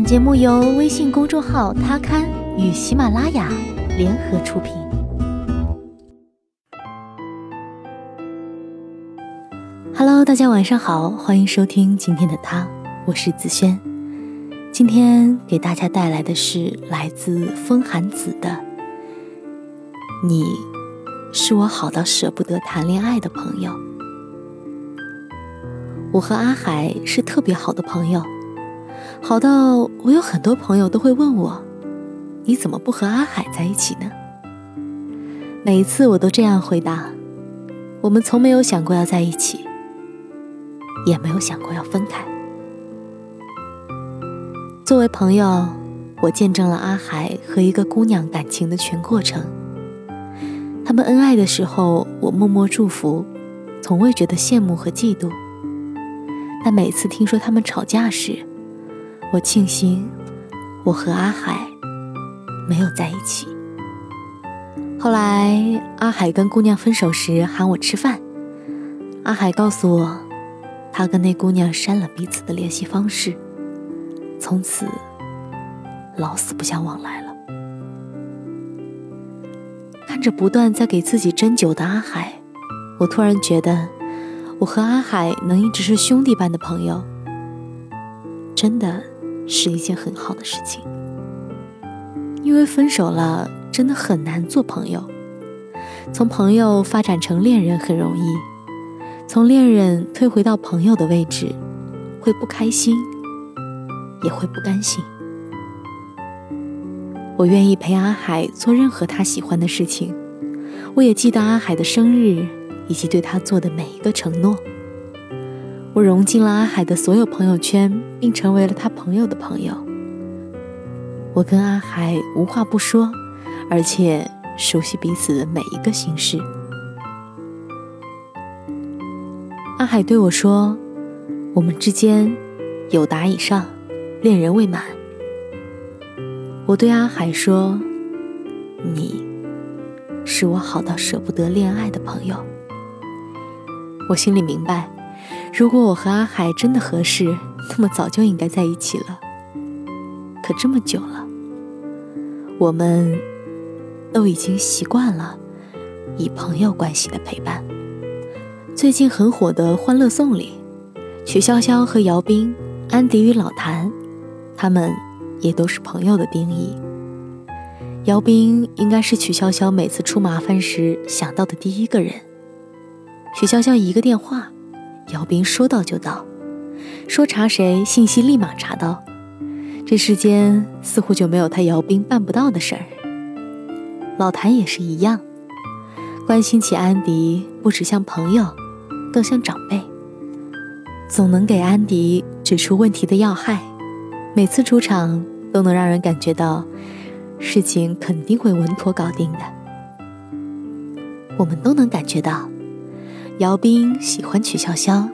本节目由微信公众号“他刊”与喜马拉雅联合出品。Hello，大家晚上好，欢迎收听今天的他，我是子轩。今天给大家带来的是来自风寒子的《你是我好到舍不得谈恋爱的朋友》。我和阿海是特别好的朋友。好到我有很多朋友都会问我，你怎么不和阿海在一起呢？每一次我都这样回答：我们从没有想过要在一起，也没有想过要分开。作为朋友，我见证了阿海和一个姑娘感情的全过程。他们恩爱的时候，我默默祝福，从未觉得羡慕和嫉妒。但每次听说他们吵架时，我庆幸，我和阿海没有在一起。后来，阿海跟姑娘分手时喊我吃饭，阿海告诉我，他跟那姑娘删了彼此的联系方式，从此老死不相往来了。看着不断在给自己斟酒的阿海，我突然觉得，我和阿海能一直是兄弟般的朋友，真的。是一件很好的事情，因为分手了，真的很难做朋友。从朋友发展成恋人很容易，从恋人退回到朋友的位置，会不开心，也会不甘心。我愿意陪阿海做任何他喜欢的事情，我也记得阿海的生日以及对他做的每一个承诺。我融进了阿海的所有朋友圈，并成为了他朋友的朋友。我跟阿海无话不说，而且熟悉彼此的每一个心事。阿海对我说：“我们之间有达以上，恋人未满。”我对阿海说：“你是我好到舍不得恋爱的朋友。”我心里明白。如果我和阿海真的合适，那么早就应该在一起了。可这么久了，我们都已经习惯了以朋友关系的陪伴。最近很火的《欢乐颂》里，曲筱绡和姚斌、安迪与老谭，他们也都是朋友的定义。姚斌应该是曲筱绡每次出麻烦时想到的第一个人。曲筱绡一个电话。姚斌说到就到，说查谁信息立马查到，这世间似乎就没有他姚斌办不到的事儿。老谭也是一样，关心起安迪不只像朋友，更像长辈，总能给安迪指出问题的要害，每次出场都能让人感觉到事情肯定会稳妥搞定的。我们都能感觉到。姚斌喜欢曲筱绡，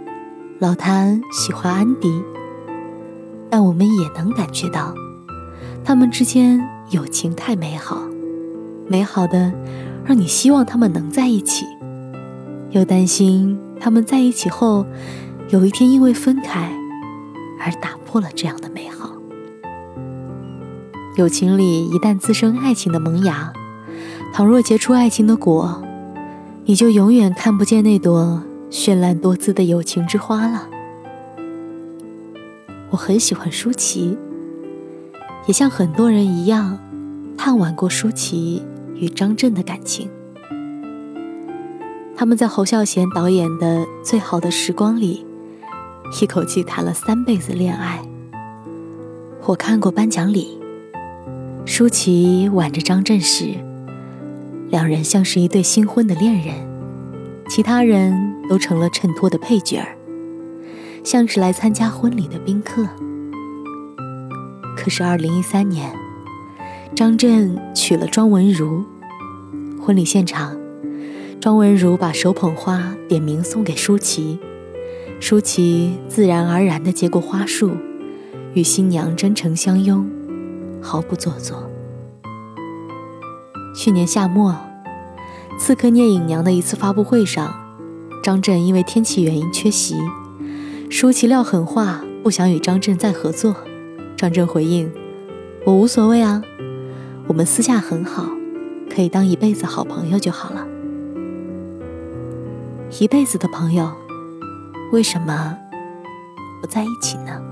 老谭喜欢安迪，但我们也能感觉到，他们之间友情太美好，美好的让你希望他们能在一起，又担心他们在一起后，有一天因为分开而打破了这样的美好。友情里一旦滋生爱情的萌芽，倘若结出爱情的果。你就永远看不见那朵绚烂多姿的友情之花了。我很喜欢舒淇，也像很多人一样，探望过舒淇与张震的感情。他们在侯孝贤导演的《最好的时光》里，一口气谈了三辈子恋爱。我看过颁奖礼，舒淇挽着张震时。两人像是一对新婚的恋人，其他人都成了衬托的配角儿，像是来参加婚礼的宾客。可是，二零一三年，张震娶了庄文如，婚礼现场，庄文如把手捧花点名送给舒淇，舒淇自然而然地接过花束，与新娘真诚相拥，毫不做作。去年夏末，《刺客聂隐娘》的一次发布会上，张震因为天气原因缺席，舒淇撂狠话，不想与张震再合作，张震回应：“我无所谓啊，我们私下很好，可以当一辈子好朋友就好了。一辈子的朋友，为什么不在一起呢？”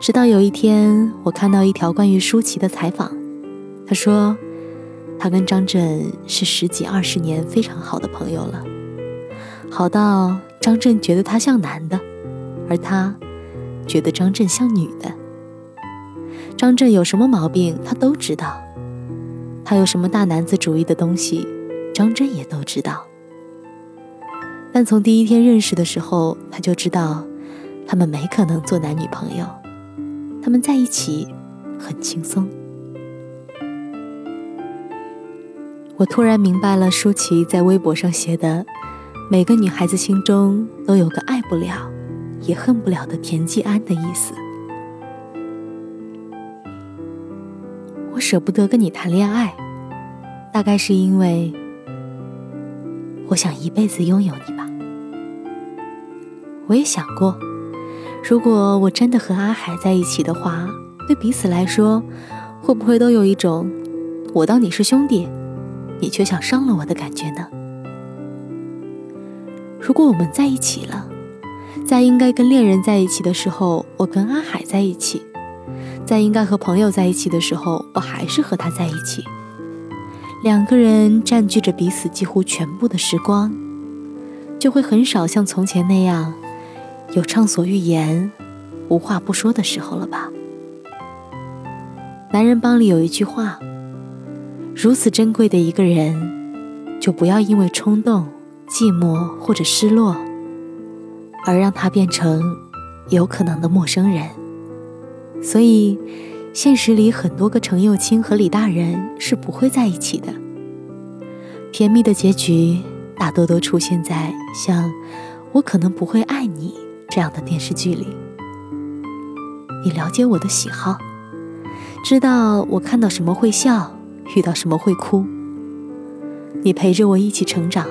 直到有一天，我看到一条关于舒淇的采访，他说。他跟张震是十几二十年非常好的朋友了，好到张震觉得他像男的，而他觉得张震像女的。张震有什么毛病，他都知道；他有什么大男子主义的东西，张震也都知道。但从第一天认识的时候，他就知道他们没可能做男女朋友，他们在一起很轻松。我突然明白了舒淇在微博上写的“每个女孩子心中都有个爱不了，也恨不了的田季安”的意思。我舍不得跟你谈恋爱，大概是因为我想一辈子拥有你吧。我也想过，如果我真的和阿海在一起的话，对彼此来说，会不会都有一种我当你是兄弟？你却想伤了我的感觉呢？如果我们在一起了，在应该跟恋人在一起的时候，我跟阿海在一起；在应该和朋友在一起的时候，我还是和他在一起。两个人占据着彼此几乎全部的时光，就会很少像从前那样有畅所欲言、无话不说的时候了吧？男人帮里有一句话。如此珍贵的一个人，就不要因为冲动、寂寞或者失落，而让他变成有可能的陌生人。所以，现实里很多个程又青和李大人是不会在一起的。甜蜜的结局大多都出现在像“我可能不会爱你”这样的电视剧里。你了解我的喜好，知道我看到什么会笑。遇到什么会哭？你陪着我一起成长，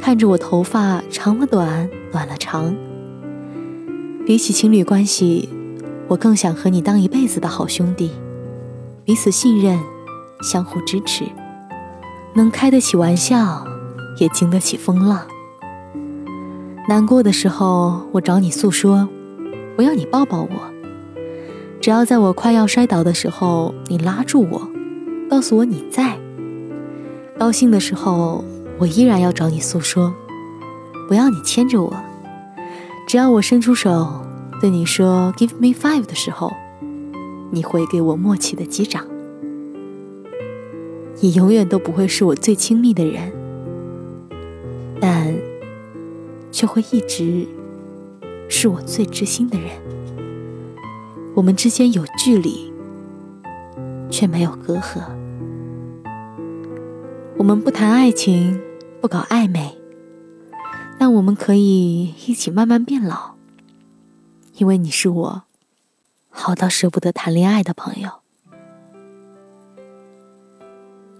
看着我头发长了短，短了长。比起情侣关系，我更想和你当一辈子的好兄弟，彼此信任，相互支持，能开得起玩笑，也经得起风浪。难过的时候，我找你诉说，我要你抱抱我。只要在我快要摔倒的时候，你拉住我。告诉我你在。高兴的时候，我依然要找你诉说，不要你牵着我。只要我伸出手对你说 “Give me five” 的时候，你会给我默契的击掌。你永远都不会是我最亲密的人，但却会一直是我最知心的人。我们之间有距离。却没有隔阂。我们不谈爱情，不搞暧昧，但我们可以一起慢慢变老，因为你是我好到舍不得谈恋爱的朋友。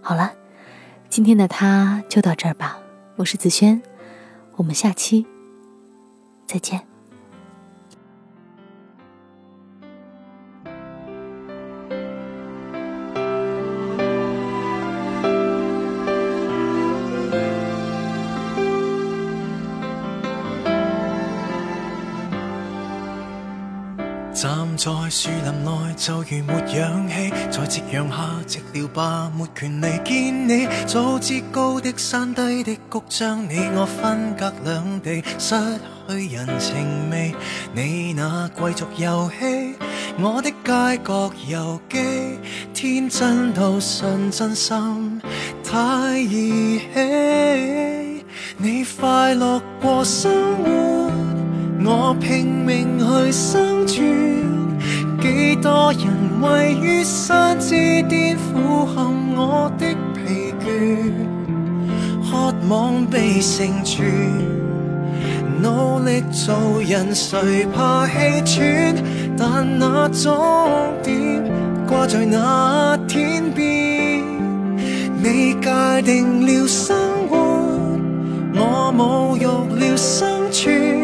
好了，今天的他就到这儿吧。我是子轩，我们下期再见。站在树林内就如没氧气，在夕阳下寂寥吧，没权利见你。早知高的山低的谷将你我分隔两地，失去人情味。你那贵族游戏，我的街角游记，天真到信真心太儿戏。你快乐过生活，我拼命去生存。多人位于山之巅，俯瞰我的疲倦，渴望被成全。努力做人，谁怕气喘？但那终点挂在那天边。你界定了生活，我侮辱了生存。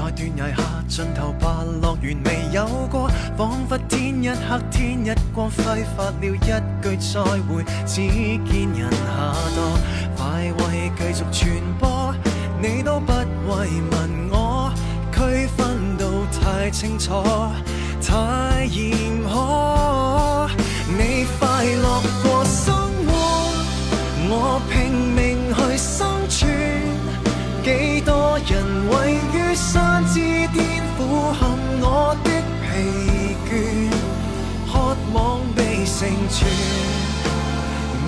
在断崖下尽头吧，乐园未有过，仿佛天一黑天一光，挥发了一句再会，只见人下堕，快慰继续传播，你都不慰问我，区分到太清楚，太严苛，你快乐过生活。我拼命去生几多人位于山之巅，俯瞰我的疲倦，渴望被成全。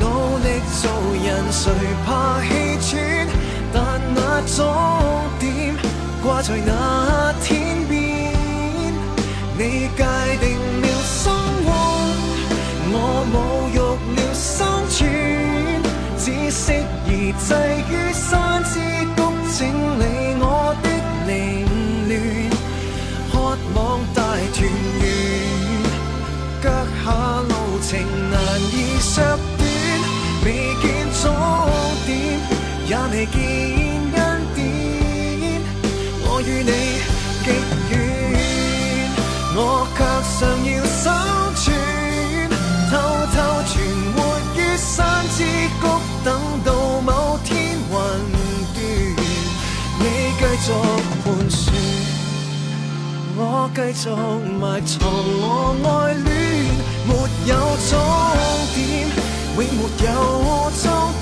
努力做人，谁怕气喘？但那终點掛在那天邊，你界定了生活。我侮辱了生存，只适宜滯於山埋藏我爱恋，没有终点，永没有终点。